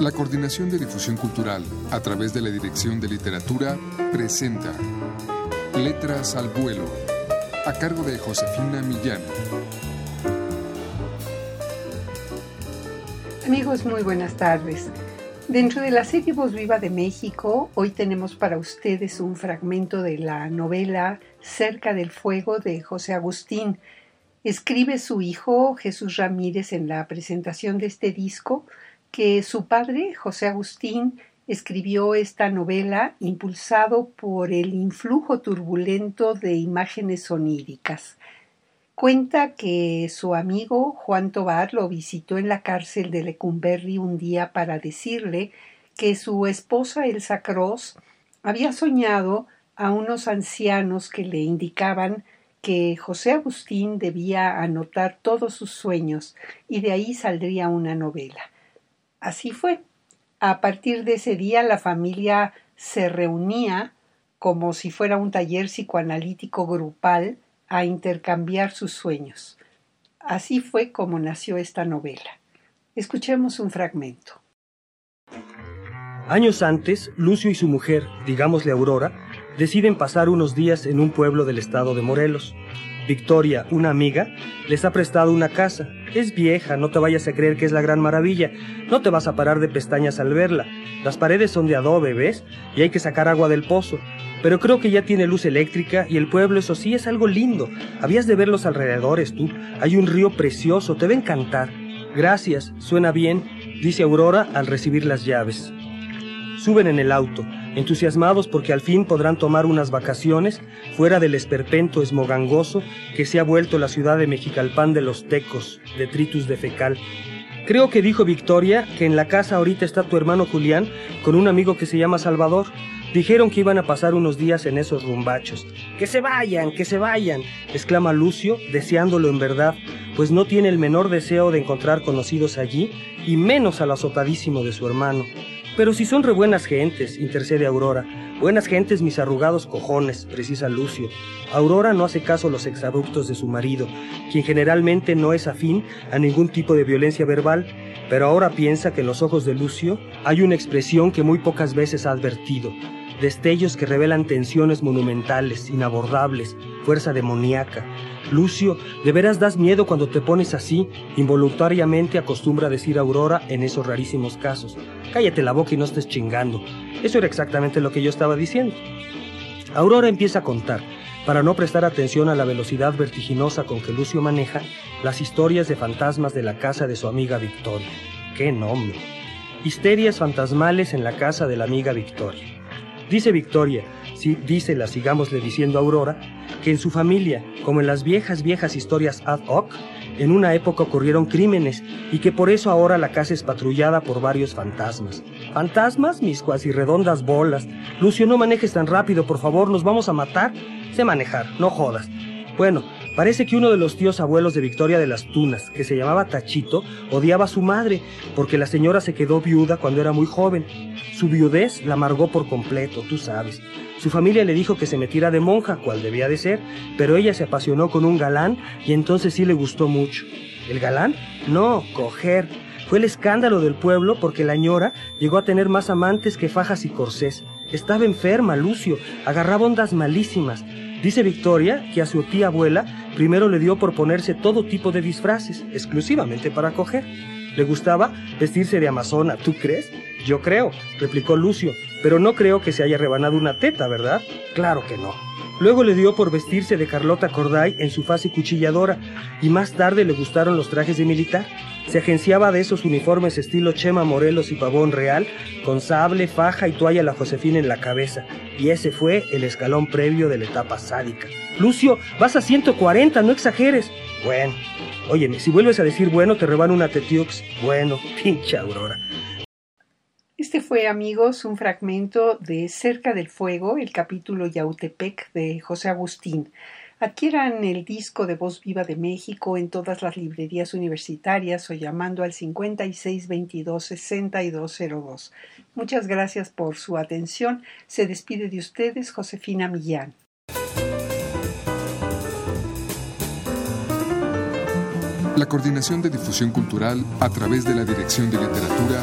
La Coordinación de Difusión Cultural, a través de la Dirección de Literatura, presenta Letras al Vuelo, a cargo de Josefina Millán. Amigos, muy buenas tardes. Dentro de la serie Voz Viva de México, hoy tenemos para ustedes un fragmento de la novela Cerca del Fuego de José Agustín. Escribe su hijo Jesús Ramírez en la presentación de este disco que su padre, José Agustín, escribió esta novela impulsado por el influjo turbulento de imágenes oníricas. Cuenta que su amigo Juan Tobar lo visitó en la cárcel de Lecumberri un día para decirle que su esposa Elsa Cross había soñado a unos ancianos que le indicaban que José Agustín debía anotar todos sus sueños y de ahí saldría una novela. Así fue. A partir de ese día la familia se reunía como si fuera un taller psicoanalítico grupal a intercambiar sus sueños. Así fue como nació esta novela. Escuchemos un fragmento. Años antes, Lucio y su mujer, digámosle Aurora, deciden pasar unos días en un pueblo del estado de Morelos. Victoria, una amiga, les ha prestado una casa. Es vieja, no te vayas a creer que es la gran maravilla. No te vas a parar de pestañas al verla. Las paredes son de adobe, ¿ves? Y hay que sacar agua del pozo. Pero creo que ya tiene luz eléctrica y el pueblo, eso sí, es algo lindo. Habías de ver los alrededores, tú. Hay un río precioso, te va a encantar. Gracias, suena bien, dice Aurora al recibir las llaves. Suben en el auto entusiasmados porque al fin podrán tomar unas vacaciones fuera del esperpento esmogangoso que se ha vuelto la ciudad de Mexicalpan de los tecos, detritus de fecal. Creo que dijo Victoria que en la casa ahorita está tu hermano Julián con un amigo que se llama Salvador. Dijeron que iban a pasar unos días en esos rumbachos. Que se vayan, que se vayan, exclama Lucio, deseándolo en verdad, pues no tiene el menor deseo de encontrar conocidos allí, y menos al azotadísimo de su hermano. Pero si son re buenas gentes, intercede Aurora. Buenas gentes mis arrugados cojones, precisa Lucio. Aurora no hace caso a los exabruptos de su marido, quien generalmente no es afín a ningún tipo de violencia verbal, pero ahora piensa que en los ojos de Lucio hay una expresión que muy pocas veces ha advertido, destellos que revelan tensiones monumentales, inabordables, fuerza demoníaca, Lucio, de veras das miedo cuando te pones así, involuntariamente acostumbra decir Aurora en esos rarísimos casos. Cállate la boca y no estés chingando. Eso era exactamente lo que yo estaba diciendo. Aurora empieza a contar, para no prestar atención a la velocidad vertiginosa con que Lucio maneja, las historias de fantasmas de la casa de su amiga Victoria. ¡Qué nombre! Histerias fantasmales en la casa de la amiga Victoria. Dice Victoria, si dice la sigámosle diciendo Aurora, que en su familia, como en las viejas, viejas historias ad hoc, en una época ocurrieron crímenes y que por eso ahora la casa es patrullada por varios fantasmas. ¿Fantasmas? Mis cuasi redondas bolas. Lucio, no manejes tan rápido, por favor, nos vamos a matar. Sé manejar, no jodas. Bueno, Parece que uno de los tíos abuelos de Victoria de las Tunas, que se llamaba Tachito, odiaba a su madre, porque la señora se quedó viuda cuando era muy joven. Su viudez la amargó por completo, tú sabes. Su familia le dijo que se metiera de monja, cual debía de ser, pero ella se apasionó con un galán y entonces sí le gustó mucho. ¿El galán? No, coger. Fue el escándalo del pueblo porque la ñora llegó a tener más amantes que fajas y corsés. Estaba enferma, Lucio, agarraba ondas malísimas. Dice Victoria que a su tía abuela primero le dio por ponerse todo tipo de disfraces, exclusivamente para coger. Le gustaba vestirse de amazona, ¿tú crees? Yo creo, replicó Lucio, pero no creo que se haya rebanado una teta, ¿verdad? Claro que no. Luego le dio por vestirse de Carlota Corday en su fase cuchilladora y más tarde le gustaron los trajes de militar. Se agenciaba de esos uniformes estilo Chema Morelos y Pavón Real, con sable, faja y toalla la Josefina en la cabeza. Y ese fue el escalón previo de la etapa sádica. Lucio, vas a 140, no exageres. Bueno, óyeme, si vuelves a decir bueno, te reban una Tetiux. Bueno, pinche Aurora. Este fue, amigos, un fragmento de Cerca del Fuego, el capítulo Yautepec de José Agustín. Adquieran el disco de Voz Viva de México en todas las librerías universitarias o llamando al 5622-6202. Muchas gracias por su atención. Se despide de ustedes Josefina Millán. La Coordinación de Difusión Cultural a través de la Dirección de Literatura